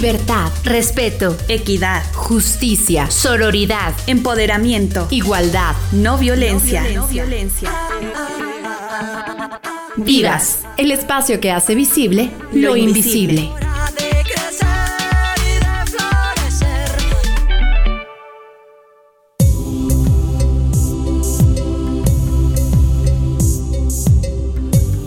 Libertad, respeto, equidad, justicia, sororidad, empoderamiento, igualdad, no violencia. No violencia. Vivas, el espacio que hace visible lo, invisible.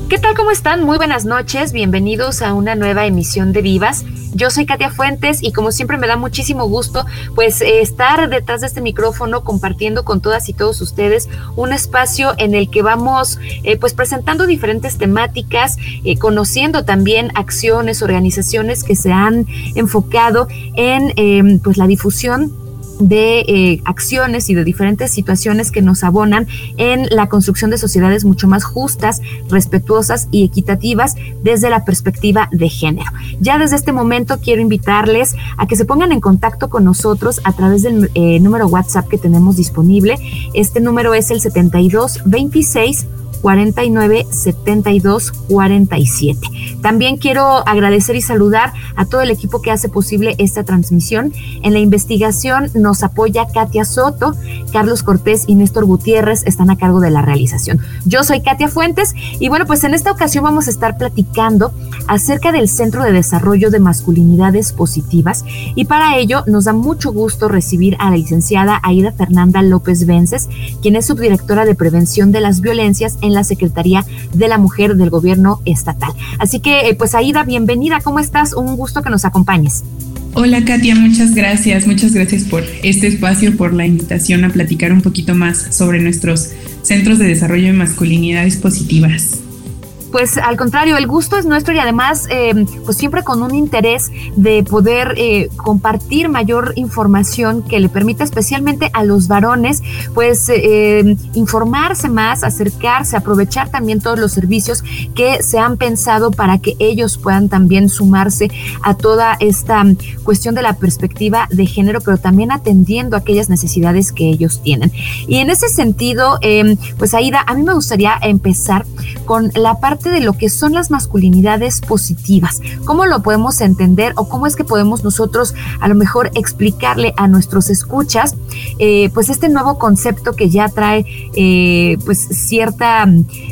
¿Qué tal? ¿Cómo están? Muy buenas noches. Bienvenidos a una nueva emisión de Vivas. Yo soy Katia Fuentes y como siempre me da muchísimo gusto pues eh, estar detrás de este micrófono compartiendo con todas y todos ustedes un espacio en el que vamos eh, pues presentando diferentes temáticas, eh, conociendo también acciones, organizaciones que se han enfocado en pues la difusión de eh, acciones y de diferentes situaciones que nos abonan en la construcción de sociedades mucho más justas, respetuosas y equitativas desde la perspectiva de género. Ya desde este momento quiero invitarles a que se pongan en contacto con nosotros a través del eh, número WhatsApp que tenemos disponible. Este número es el 7226 49 72 47. También quiero agradecer y saludar a todo el equipo que hace posible esta transmisión. En la investigación nos apoya Katia Soto, Carlos Cortés y Néstor Gutiérrez están a cargo de la realización. Yo soy Katia Fuentes y bueno, pues en esta ocasión vamos a estar platicando acerca del Centro de Desarrollo de Masculinidades Positivas y para ello nos da mucho gusto recibir a la licenciada Aida Fernanda López Vences, quien es subdirectora de Prevención de las Violencias en la Secretaría de la Mujer del Gobierno Estatal. Así que, eh, pues Aida, bienvenida, ¿cómo estás? Un gusto que nos acompañes. Hola Katia, muchas gracias, muchas gracias por este espacio, por la invitación a platicar un poquito más sobre nuestros centros de desarrollo de masculinidades positivas pues al contrario, el gusto es nuestro y además, eh, pues siempre con un interés de poder eh, compartir mayor información que le permita especialmente a los varones, pues eh, informarse más, acercarse, aprovechar también todos los servicios que se han pensado para que ellos puedan también sumarse a toda esta cuestión de la perspectiva de género, pero también atendiendo aquellas necesidades que ellos tienen. Y en ese sentido, pues Aida, a mí me gustaría empezar con la parte de lo que son las masculinidades positivas. ¿Cómo lo podemos entender o cómo es que podemos nosotros a lo mejor explicarle a nuestros escuchas eh, pues este nuevo concepto que ya trae eh, pues cierta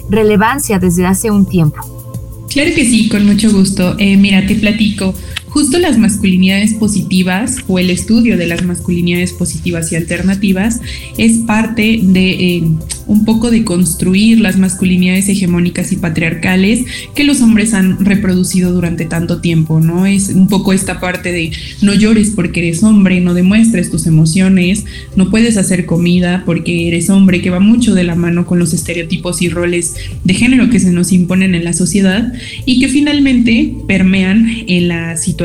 relevancia desde hace un tiempo? Claro que sí, con mucho gusto. Eh, mira, te platico. Justo las masculinidades positivas o el estudio de las masculinidades positivas y alternativas es parte de eh, un poco de construir las masculinidades hegemónicas y patriarcales que los hombres han reproducido durante tanto tiempo, ¿no? Es un poco esta parte de no llores porque eres hombre, no demuestres tus emociones, no puedes hacer comida porque eres hombre, que va mucho de la mano con los estereotipos y roles de género que se nos imponen en la sociedad y que finalmente permean en la situación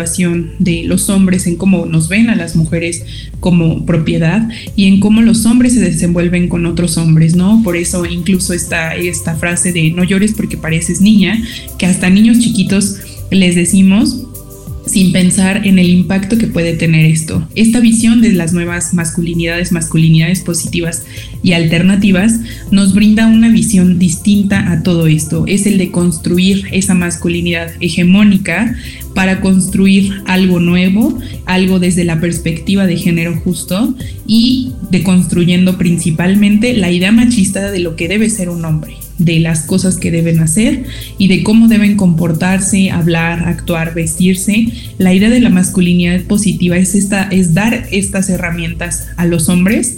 de los hombres, en cómo nos ven a las mujeres como propiedad y en cómo los hombres se desenvuelven con otros hombres, ¿no? Por eso incluso está esta frase de no llores porque pareces niña, que hasta niños chiquitos les decimos sin pensar en el impacto que puede tener esto. Esta visión de las nuevas masculinidades, masculinidades positivas y alternativas, nos brinda una visión distinta a todo esto. Es el de construir esa masculinidad hegemónica para construir algo nuevo, algo desde la perspectiva de género justo y de construyendo principalmente la idea machista de lo que debe ser un hombre de las cosas que deben hacer y de cómo deben comportarse, hablar, actuar, vestirse. La idea de la masculinidad positiva es esta es dar estas herramientas a los hombres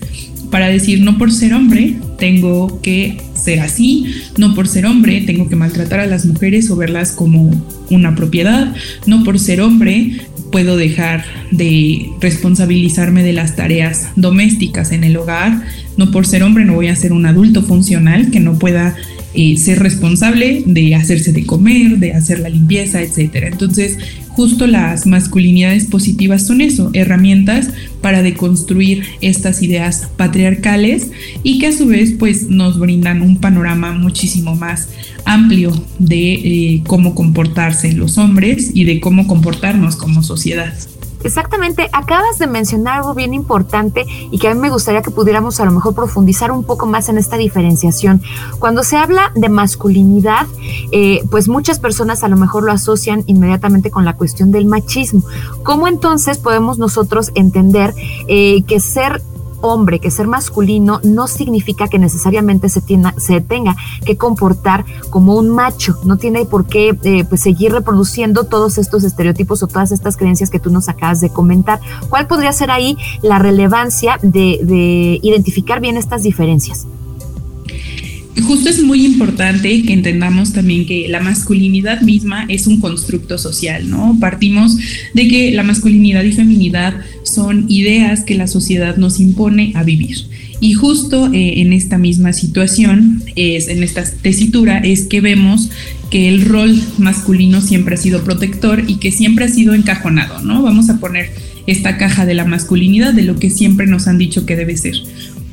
para decir no por ser hombre tengo que ser así, no por ser hombre tengo que maltratar a las mujeres o verlas como una propiedad, no por ser hombre puedo dejar de responsabilizarme de las tareas domésticas en el hogar, no por ser hombre no voy a ser un adulto funcional que no pueda eh, ser responsable de hacerse de comer, de hacer la limpieza, etc. Entonces, justo las masculinidades positivas son eso, herramientas para deconstruir estas ideas patriarcales y que a su vez pues nos brindan un panorama muchísimo más amplio de eh, cómo comportarse los hombres y de cómo comportarnos como sociedad. Exactamente, acabas de mencionar algo bien importante y que a mí me gustaría que pudiéramos a lo mejor profundizar un poco más en esta diferenciación. Cuando se habla de masculinidad, eh, pues muchas personas a lo mejor lo asocian inmediatamente con la cuestión del machismo. ¿Cómo entonces podemos nosotros entender eh, que ser hombre, que ser masculino no significa que necesariamente se, se tenga que comportar como un macho, no tiene por qué eh, pues seguir reproduciendo todos estos estereotipos o todas estas creencias que tú nos acabas de comentar. ¿Cuál podría ser ahí la relevancia de identificar bien estas diferencias? Justo es muy importante que entendamos también que la masculinidad misma es un constructo social, ¿no? Partimos de que la masculinidad y feminidad son ideas que la sociedad nos impone a vivir. Y justo eh, en esta misma situación, es, en esta tesitura, es que vemos que el rol masculino siempre ha sido protector y que siempre ha sido encajonado, ¿no? Vamos a poner esta caja de la masculinidad, de lo que siempre nos han dicho que debe ser.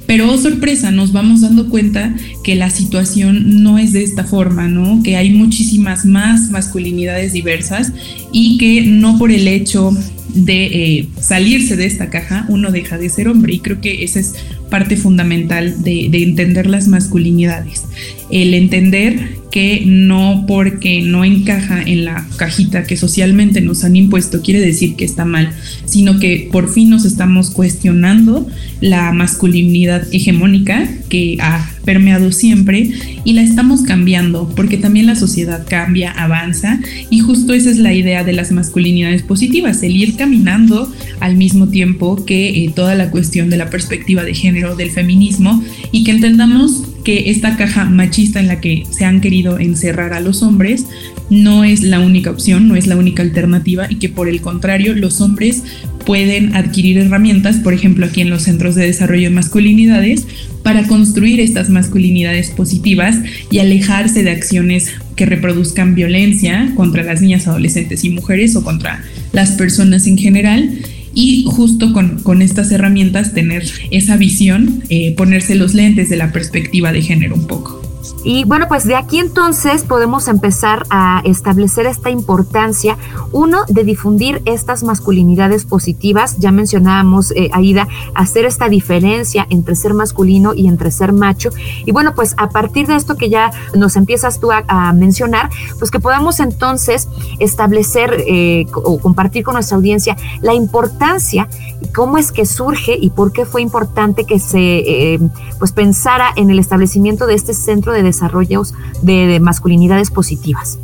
Pero oh, sorpresa, nos vamos dando cuenta que la situación no es de esta forma, ¿no? Que hay muchísimas más masculinidades diversas y que no por el hecho de eh, salirse de esta caja uno deja de ser hombre y creo que esa es parte fundamental de, de entender las masculinidades. El entender que no porque no encaja en la cajita que socialmente nos han impuesto quiere decir que está mal, sino que por fin nos estamos cuestionando la masculinidad hegemónica que ha permeado siempre y la estamos cambiando porque también la sociedad cambia, avanza y justo esa es la idea de las masculinidades positivas, el ir caminando al mismo tiempo que eh, toda la cuestión de la perspectiva de género, del feminismo y que entendamos que esta caja machista en la que se han querido encerrar a los hombres no es la única opción, no es la única alternativa y que por el contrario los hombres pueden adquirir herramientas, por ejemplo aquí en los centros de desarrollo de masculinidades, para construir estas masculinidades positivas y alejarse de acciones que reproduzcan violencia contra las niñas, adolescentes y mujeres o contra las personas en general y justo con, estas herramientas tener esa visión, eh, ponerse los lentes de la perspectiva de género un poco. Y bueno, pues de aquí entonces podemos empezar a establecer esta importancia, uno, de difundir estas masculinidades positivas, ya mencionábamos, eh, Aida, hacer esta diferencia entre ser masculino y entre ser macho. Y bueno, pues a partir de esto que ya nos empiezas tú a, mencionar, pues que podamos entonces establecer eh, o compartir con nuestra audiencia la importancia, cómo es que surge y por qué fue importante que se eh, pues pensara en el establecimiento de este centro de desarrollos de, masculinidades positivas.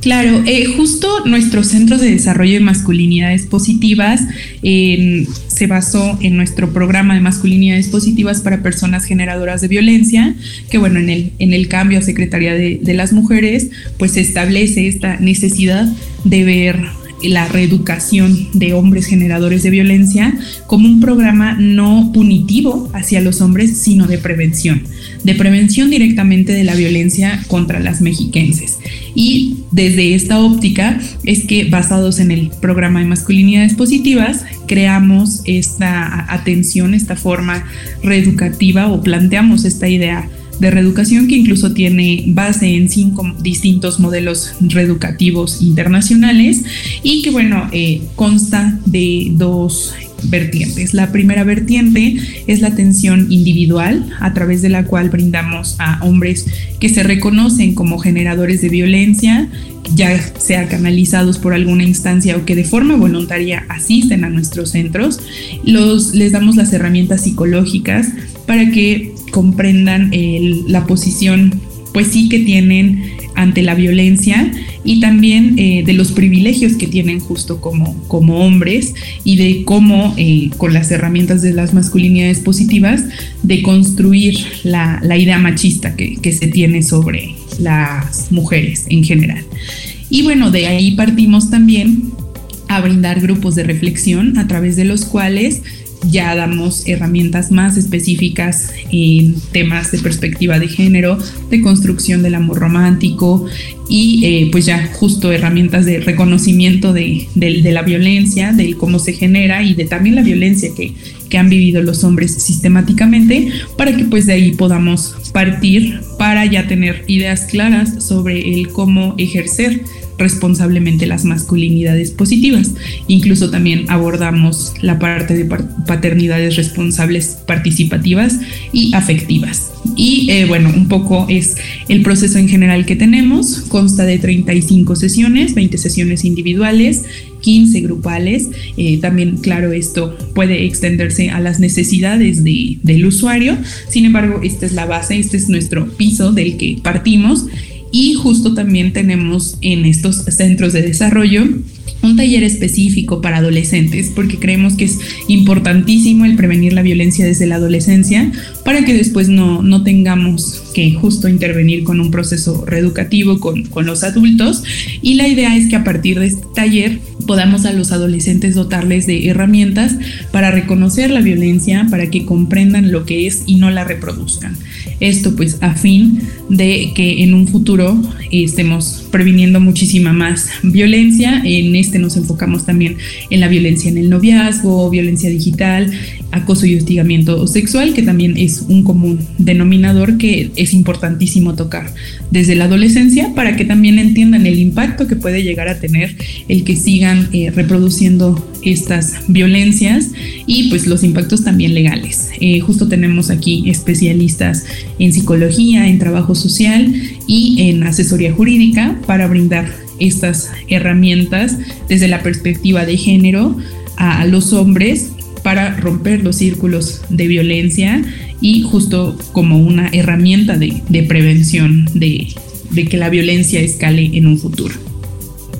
Claro, eh, justo nuestro centro de desarrollo de masculinidades positivas se basó en nuestro programa de masculinidades positivas para personas generadoras de violencia, que bueno, en el, en el cambio a Secretaría de, de las Mujeres, pues se establece esta necesidad de ver la reeducación de hombres generadores de violencia como un programa no punitivo hacia los hombres, sino de prevención, de prevención directamente de la violencia contra las mexiquenses. Y desde esta óptica es que basados en el programa de masculinidades positivas, creamos esta atención, esta forma reeducativa o planteamos esta idea de reeducación que incluso tiene base en cinco distintos modelos reeducativos internacionales y que bueno, eh, consta de dos vertientes. La primera vertiente es la atención individual, a través de la cual brindamos a hombres que se reconocen como generadores de violencia, ya sea canalizados por alguna instancia o que de forma voluntaria asisten a nuestros centros. Los, les damos las herramientas psicológicas para que comprendan la posición, pues sí que tienen ante la violencia y también eh, de los privilegios que tienen justo como, como hombres y de cómo eh, con las herramientas de las masculinidades positivas de construir la, idea machista que, que se tiene sobre las mujeres en general. Y bueno, de ahí partimos también a brindar grupos de reflexión a través de los cuales ya damos herramientas más específicas en temas de perspectiva de género, de construcción del amor romántico y eh, pues ya justo herramientas de reconocimiento de, la violencia, de cómo se genera y de también la violencia que, que han vivido los hombres sistemáticamente para que pues de ahí podamos partir para ya tener ideas claras sobre el cómo ejercer responsablemente las masculinidades positivas. Incluso también abordamos la parte de paternidades responsables participativas y afectivas. Y eh, bueno, un poco es el proceso en general que tenemos. Consta de 35 sesiones, 20 sesiones individuales, 15 grupales. Eh, también, claro, esto puede extenderse a las necesidades de, del usuario. Sin embargo, esta es la base, este es nuestro piso del que partimos. Y justo también tenemos en estos centros de desarrollo un taller específico para adolescentes, porque creemos que es importantísimo el prevenir la violencia desde la adolescencia para que después no, no tengamos que justo intervenir con un proceso reeducativo con, con los adultos. Y la idea es que a partir de este taller podamos a los adolescentes dotarles de herramientas para reconocer la violencia, para que comprendan lo que es y no la reproduzcan. Esto pues a fin de que en un futuro estemos previniendo muchísima más violencia. En este nos enfocamos también en la violencia en el noviazgo, violencia digital, acoso y hostigamiento sexual, que también es un común denominador que es importantísimo tocar desde la adolescencia para que también entiendan el impacto que puede llegar a tener el que sigan eh, reproduciendo estas violencias y pues los impactos también legales. Eh, justo tenemos aquí especialistas en psicología, en trabajo social y en asesoría jurídica para brindar estas herramientas desde la perspectiva de género a los hombres para romper los círculos de violencia y justo como una herramienta de, prevención de que la violencia escale en un futuro.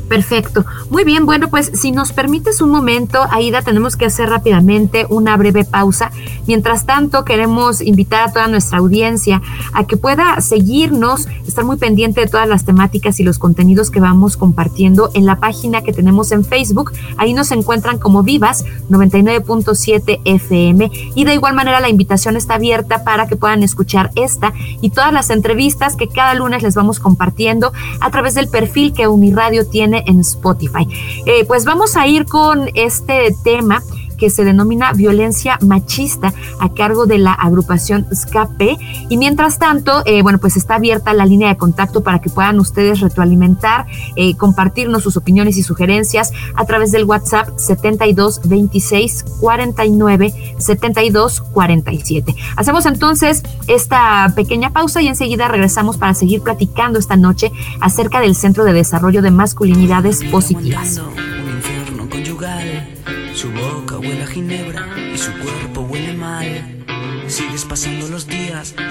Perfecto. Muy bien, bueno, pues si nos permites un momento, Aida, tenemos que hacer rápidamente una breve pausa. Mientras tanto, queremos invitar a toda nuestra audiencia a que pueda seguirnos, estar muy pendiente de todas las temáticas y los contenidos que vamos compartiendo en la página que tenemos en Facebook. Ahí nos encuentran como Vivas 99.7 FM y de igual manera la invitación está abierta para que puedan escuchar esta y todas las entrevistas que cada lunes les vamos compartiendo a través del perfil que Uniradio tiene en Spotify. Eh, pues vamos a ir con este tema que se denomina violencia machista a cargo de la agrupación SCAPE. Y mientras tanto, eh, bueno, pues está abierta la línea de contacto para que puedan ustedes retroalimentar, eh, compartirnos sus opiniones y sugerencias a través del WhatsApp 72 26 49 72 47. Hacemos entonces esta pequeña pausa y enseguida regresamos para seguir platicando esta noche acerca del Centro de Desarrollo de Masculinidades Positivas.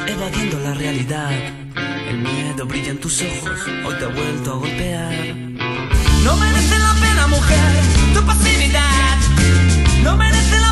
Evadiendo la realidad. El miedo brilla en tus ojos, hoy te ha vuelto a golpear. No merece la pena, mujer, tu pasividad. No merece la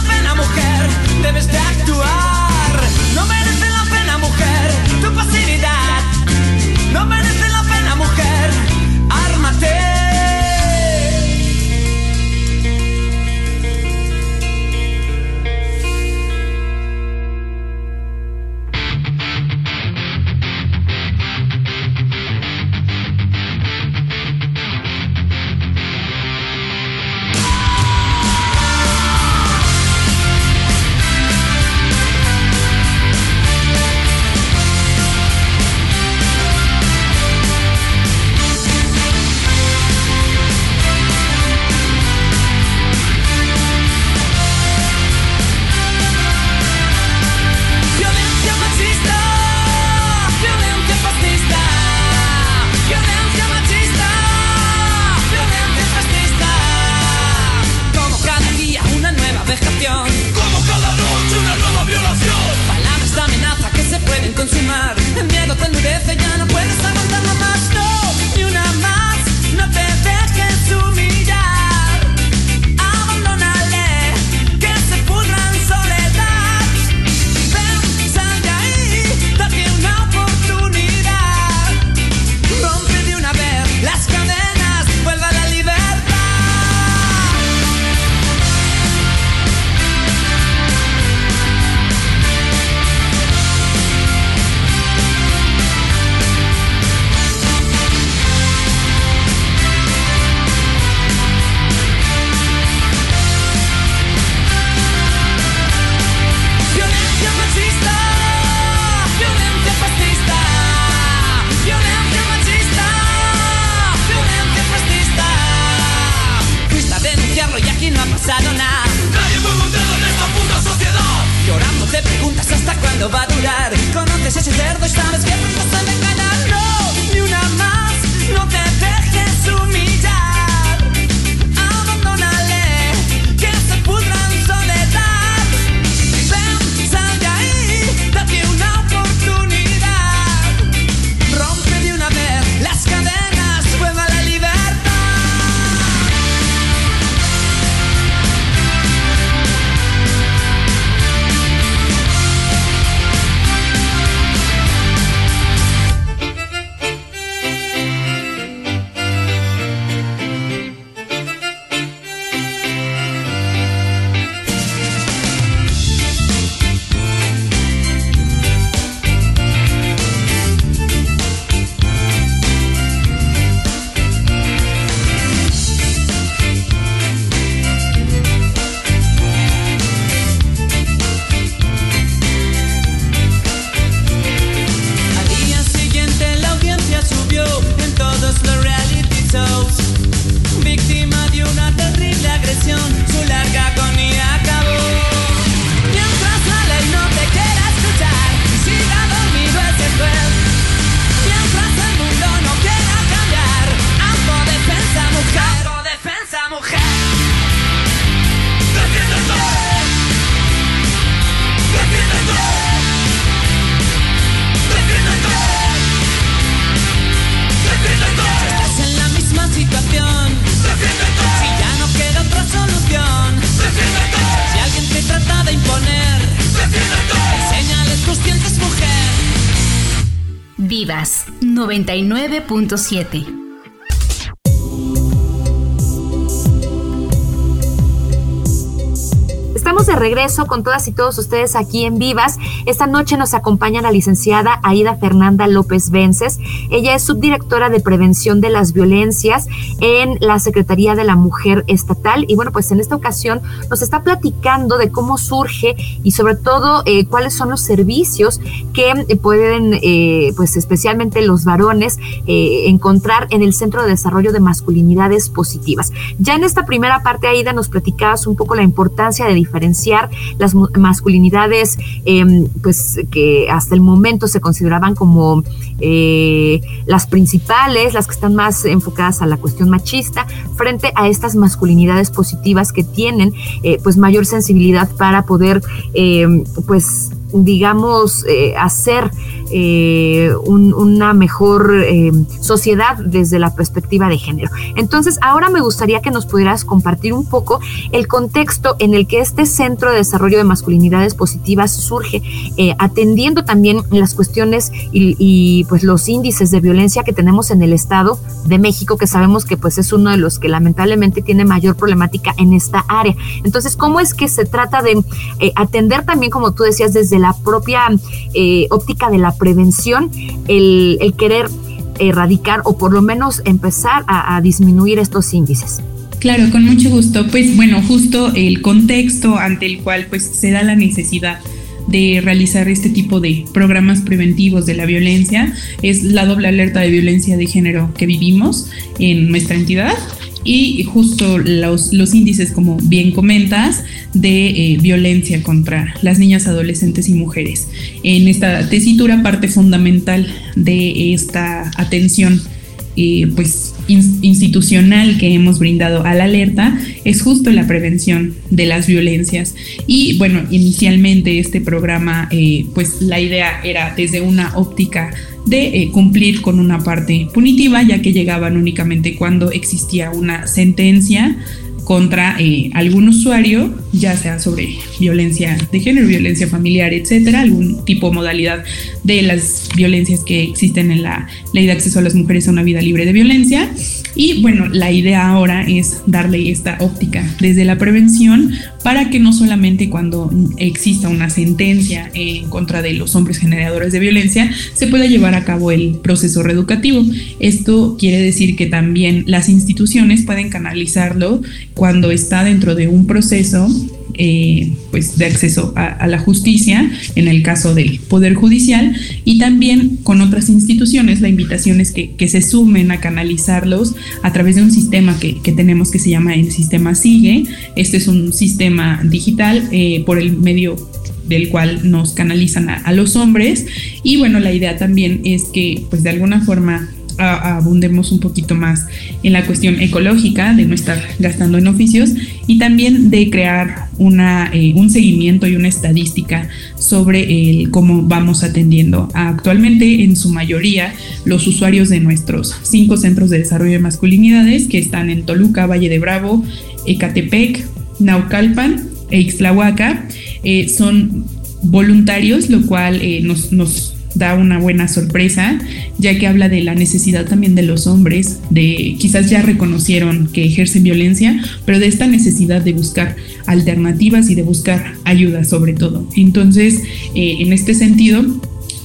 Vivas 99.7. Estamos de regreso con todas y todos ustedes aquí en Vivas. Esta noche nos acompaña la licenciada Aida Fernanda López Vences. Ella es subdirectora de prevención de las violencias en la Secretaría de la Mujer Estatal. Y bueno, pues en esta ocasión nos está platicando de cómo surge y sobre todo eh, cuáles son los servicios que eh, pueden, eh, pues especialmente los varones, encontrar en el Centro de Desarrollo de Masculinidades Positivas. Ya en esta primera parte, Aida, nos platicabas un poco la importancia de diferenciar las masculinidades, eh, pues que hasta el momento se consideraban como eh, las principales, las que están más enfocadas a la cuestión machista, frente a estas masculinidades positivas que tienen eh, pues mayor sensibilidad para poder eh, pues digamos, hacer eh, un- una mejor eh, sociedad desde la perspectiva de género. Entonces, ahora me gustaría que nos pudieras compartir un poco el contexto en el que este Centro de Desarrollo de Masculinidades Positivas surge, eh, atendiendo también las cuestiones y, y, pues los índices de violencia que tenemos en el Estado de México, que sabemos que pues es uno de los que lamentablemente tiene mayor problemática en esta área. Entonces, ¿cómo es que se trata de atender también, como tú decías, desde la propia óptica de la prevención, el, querer erradicar o por lo menos empezar a, a disminuir estos índices? Claro, con mucho gusto. Pues bueno, justo el contexto ante el cual pues se da la necesidad de realizar este tipo de programas preventivos de la violencia es la doble alerta de violencia de género que vivimos en nuestra entidad y justo los, los índices, como bien comentas, de eh, violencia contra las niñas, adolescentes y mujeres. En esta tesitura, parte fundamental de esta atención eh, pues in- institucional que hemos brindado a la alerta es justo la prevención de las violencias. Y bueno inicialmente este programa eh, pues la idea era desde una óptica de eh, cumplir con una parte punitiva ya que llegaban únicamente cuando existía una sentencia contra eh, algún usuario, ya sea sobre violencia de género, violencia familiar, etcétera, algún tipo o modalidad de las violencias que existen en la ley de acceso a las mujeres a una vida libre de violencia. Y bueno, la idea ahora es darle esta óptica desde la prevención para que no solamente cuando exista una sentencia en contra de los hombres generadores de violencia se pueda llevar a cabo el proceso reeducativo. Esto quiere decir que también las instituciones pueden canalizarlo cuando está dentro de un proceso eh, pues de acceso a, la justicia en el caso del Poder Judicial y también con otras instituciones la invitación es que, se sumen a canalizarlos a través de un sistema que, tenemos que se llama el sistema SIGUE. Este es un sistema digital eh, por el medio del cual nos canalizan a, a, los hombres y bueno la idea también es que pues de alguna forma abundemos un poquito más en la cuestión ecológica, de no estar gastando en oficios y también de crear una, eh, un seguimiento y una estadística sobre cómo vamos atendiendo actualmente en su mayoría los usuarios de nuestros cinco centros de desarrollo de masculinidades que están en Toluca, Valle de Bravo, Ecatepec, Naucalpan e Ixtlahuaca. Eh, son voluntarios, lo cual eh, nos da una buena sorpresa, ya que habla de la necesidad también de los hombres, de quizás ya reconocieron que ejercen violencia, pero de esta necesidad de buscar alternativas y de buscar ayuda sobre todo. Entonces, eh, en este sentido,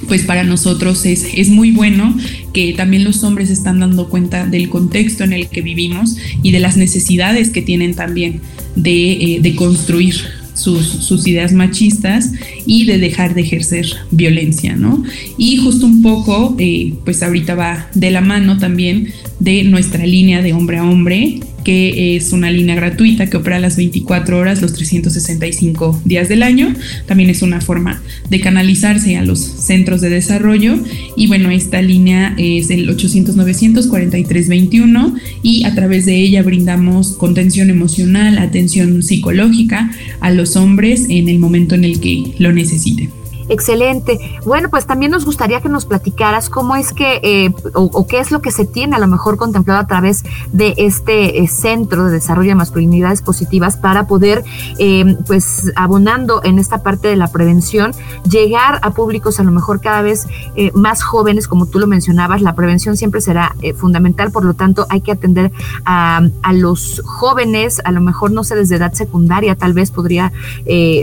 pues para nosotros es, es, muy bueno que también los hombres están dando cuenta del contexto en el que vivimos y de las necesidades que tienen también de, eh, de construir sus, ideas machistas y de dejar de ejercer violencia, ¿no? Y justo un poco, eh, pues ahorita va de la mano también de nuestra línea de hombre a hombre, que es una línea gratuita que opera las 24 horas, los 365 días del año. También es una forma de canalizarse a los centros de desarrollo. Y bueno, esta línea es el 800-943-21 y a través de ella brindamos contención emocional, atención psicológica a los hombres en el momento en el que lo necesiten. Excelente. Bueno, pues también nos gustaría que nos platicaras cómo es que, eh, o, qué es lo que se tiene a lo mejor contemplado a través de este eh, Centro de Desarrollo de Masculinidades Positivas para poder, eh, pues, abonando en esta parte de la prevención, llegar a públicos a lo mejor cada vez más jóvenes, como tú lo mencionabas, la prevención siempre será fundamental, por lo tanto hay que atender a, los jóvenes, a lo mejor no sé, desde edad secundaria, tal vez podría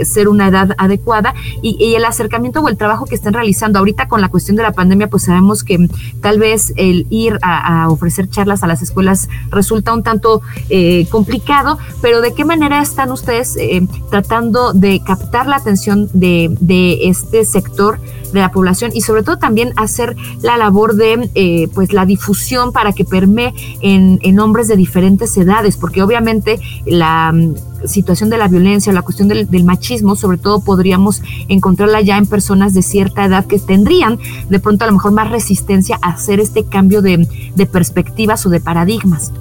ser una edad adecuada, y, y el acercamiento o el trabajo que están realizando. Ahorita con la cuestión de la pandemia, pues sabemos que tal vez el ir a, ofrecer charlas a las escuelas resulta un tanto eh, complicado, pero ¿de qué manera están ustedes eh, tratando de captar la atención de, este sector de la población y sobre todo también hacer la labor de eh, pues la difusión para que permee en, en hombres de diferentes edades, porque obviamente la situación de la violencia, la cuestión del, machismo, sobre todo podríamos encontrarla ya en personas de cierta edad que tendrían de pronto a lo mejor más resistencia a hacer este cambio de, perspectivas o de paradigmas.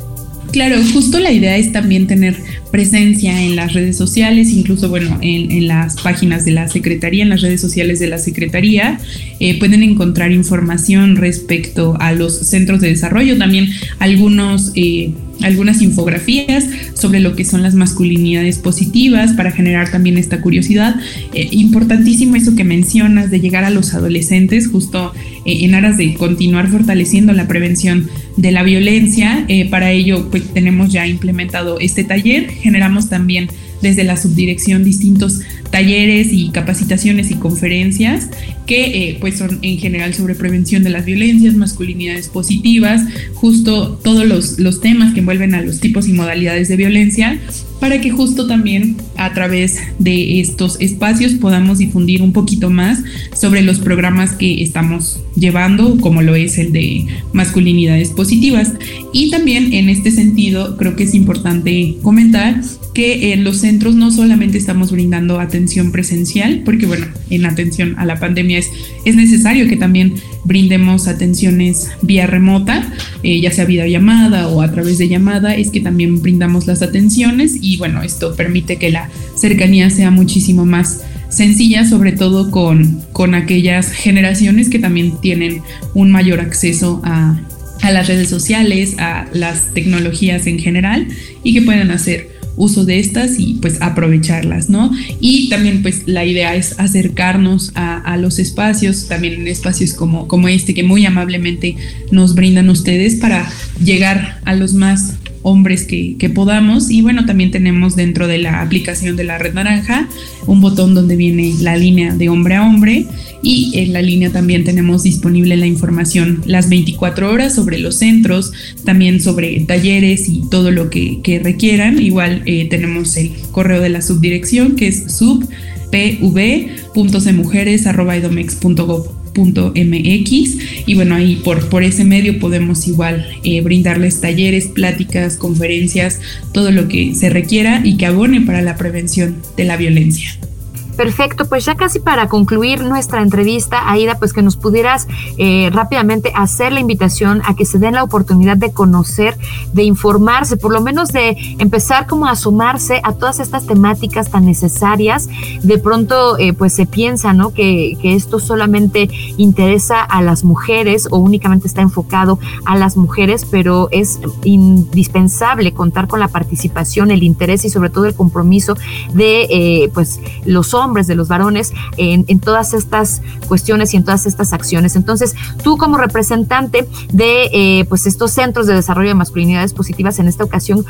Claro, justo la idea es también tener presencia en las redes sociales, incluso, bueno, en, las páginas de la Secretaría, en las redes sociales de la Secretaría, eh, pueden encontrar información respecto a los centros de desarrollo, también algunos... Eh, algunas infografías sobre lo que son las masculinidades positivas para generar también esta curiosidad. Eh, importantísimo eso que mencionas de llegar a los adolescentes justo eh, en aras de continuar fortaleciendo la prevención de la violencia. Eh, para ello pues tenemos ya implementado este taller. Generamos también desde la subdirección distintos talleres y capacitaciones y conferencias que eh, pues son en general sobre prevención de las violencias, masculinidades positivas, justo todos los, los temas que envuelven a los tipos y modalidades de violencia, para que justo también a través de estos espacios podamos difundir un poquito más sobre los programas que estamos llevando, como lo es el de masculinidades positivas. Y también en este sentido creo que es importante comentar que en los centros no solamente estamos brindando atención presencial, porque bueno, en atención a la pandemia es, es necesario que también brindemos atenciones vía remota, eh, ya sea videollamada o a través de llamada, es que también brindamos las atenciones y bueno, esto permite que la cercanía sea muchísimo más sencilla, sobre todo con, con aquellas generaciones que también tienen un mayor acceso a, a las redes sociales, a las tecnologías en general y que pueden hacer uso de estas y pues aprovecharlas, ¿no? Y también pues la idea es acercarnos a, los espacios, también en espacios como, como este que muy amablemente nos brindan ustedes para llegar a los más hombres que, podamos. Y bueno, también tenemos dentro de la aplicación de la red naranja un botón donde viene la línea de hombre a hombre y en la línea también tenemos disponible la información las 24 horas sobre los centros, también sobre talleres y todo lo que, requieran. Igual eh, tenemos el correo de la subdirección que es subpv.cmujeres.gov y bueno ahí por, por ese medio podemos igual eh, brindarles talleres, pláticas, conferencias, todo lo que se requiera y que abone para la prevención de la violencia. Perfecto, pues ya casi para concluir nuestra entrevista, Aida, pues que nos pudieras eh, rápidamente hacer la invitación a que se den la oportunidad de conocer, de informarse, por lo menos de empezar como a sumarse a todas estas temáticas tan necesarias. De pronto, eh, pues se piensa, ¿no? Que, que esto solamente interesa a las mujeres o únicamente está enfocado a las mujeres, pero es indispensable contar con la participación, el interés y sobre todo el compromiso de, eh, pues, los hombres hombres, de los varones en, todas estas cuestiones y en todas estas acciones. Entonces, tú como representante de eh, pues estos centros de desarrollo de masculinidades positivas en esta ocasión,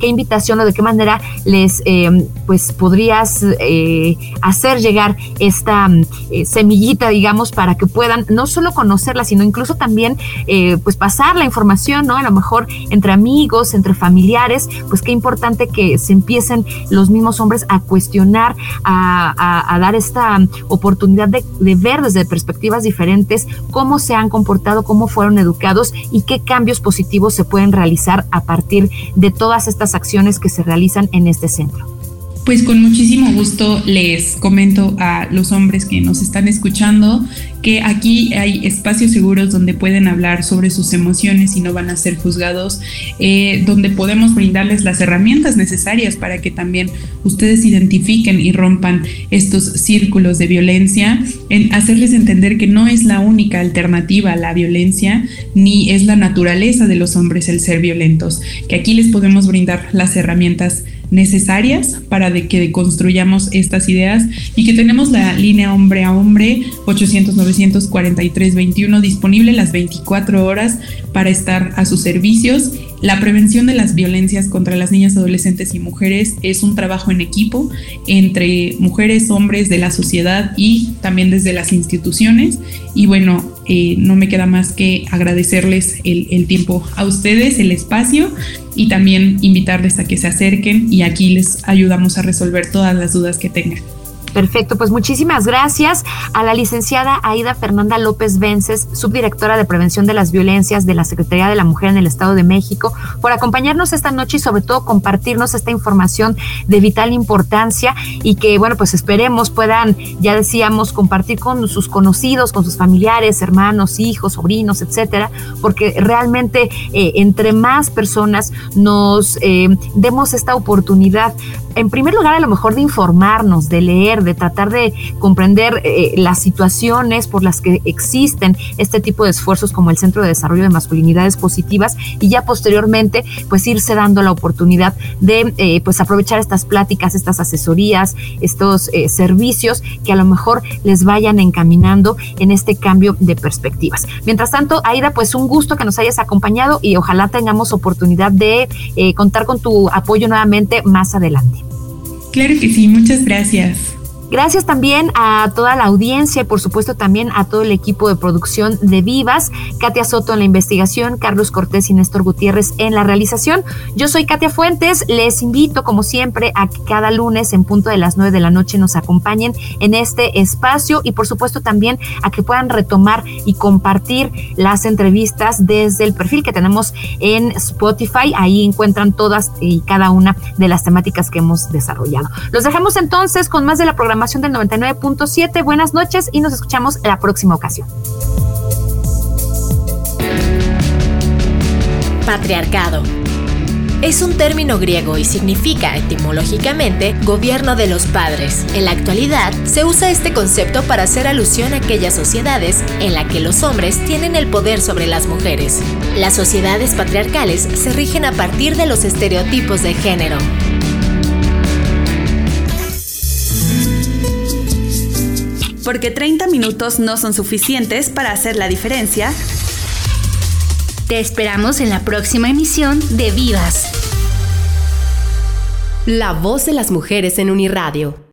¿qué, invitación o de qué manera les eh, pues podrías eh, hacer llegar esta semillita, digamos, para que puedan no solo conocerla, sino incluso también pues pasar la información, ¿no? A lo mejor entre amigos, entre familiares, pues qué importante que se empiecen los mismos hombres a cuestionar, a, a, dar esta oportunidad de, ver desde perspectivas diferentes cómo se han comportado, cómo fueron educados y qué cambios positivos se pueden realizar a partir de todas estas acciones que se realizan en este centro. Pues con muchísimo gusto les comento a los hombres que nos están escuchando que aquí hay espacios seguros donde pueden hablar sobre sus emociones y no van a ser juzgados, eh, donde podemos brindarles las herramientas necesarias para que también ustedes identifiquen y rompan estos círculos de violencia, en hacerles entender que no es la única alternativa a la violencia, ni es la naturaleza de los hombres el ser violentos, que aquí les podemos brindar las herramientas necesarias para de que construyamos estas ideas y que tenemos la línea hombre a hombre 800 943 21 disponible las 24 horas para estar a sus servicios la prevención de las violencias contra las niñas, adolescentes y mujeres es un trabajo en equipo entre mujeres, hombres de la sociedad y también desde las instituciones. Y bueno, eh, no me queda más que agradecerles el, el tiempo a ustedes, el espacio y también invitarles a que se acerquen y aquí les ayudamos a resolver todas las dudas que tengan. Perfecto, pues muchísimas gracias a la licenciada Aida Fernanda López Vences, subdirectora de Prevención de las Violencias de la Secretaría de la Mujer en el Estado de México, por acompañarnos esta noche y sobre todo compartirnos esta información de vital importancia y que, bueno, pues esperemos puedan, ya decíamos, compartir con sus conocidos, con sus familiares, hermanos, hijos, sobrinos, etcétera, porque realmente eh, entre más personas nos eh, demos esta oportunidad, en primer lugar, a lo mejor de informarnos, de leer, de tratar de comprender eh, las situaciones por las que existen este tipo de esfuerzos como el Centro de Desarrollo de Masculinidades Positivas y ya posteriormente pues irse dando la oportunidad de eh, pues aprovechar estas pláticas, estas asesorías, estos eh, servicios que a lo mejor les vayan encaminando en este cambio de perspectivas. Mientras tanto, Aida, pues un gusto que nos hayas acompañado y ojalá tengamos oportunidad de contar con tu apoyo nuevamente más adelante. Claro que sí, muchas gracias. Gracias también a toda la audiencia y por supuesto también a todo el equipo de producción de Vivas, Katia Soto en la investigación, Carlos Cortés y Néstor Gutiérrez en la realización. Yo soy Katia Fuentes, les invito como siempre a que cada lunes en punto de las 9 de la noche nos acompañen en este espacio y por supuesto también a que puedan retomar y compartir las entrevistas desde el perfil que tenemos en Spotify. Ahí encuentran todas y cada una de las temáticas que hemos desarrollado. Los dejamos entonces con más de la programación del 99.7. Buenas noches y nos escuchamos la próxima ocasión. Patriarcado. Es un término griego y significa etimológicamente gobierno de los padres. En la actualidad se usa este concepto para hacer alusión a aquellas sociedades en las que los hombres tienen el poder sobre las mujeres. Las sociedades patriarcales se rigen a partir de los estereotipos de género. Porque 30 minutos no son suficientes para hacer la diferencia, Te esperamos en la próxima emisión de Vivas. La voz de las mujeres en Uniradio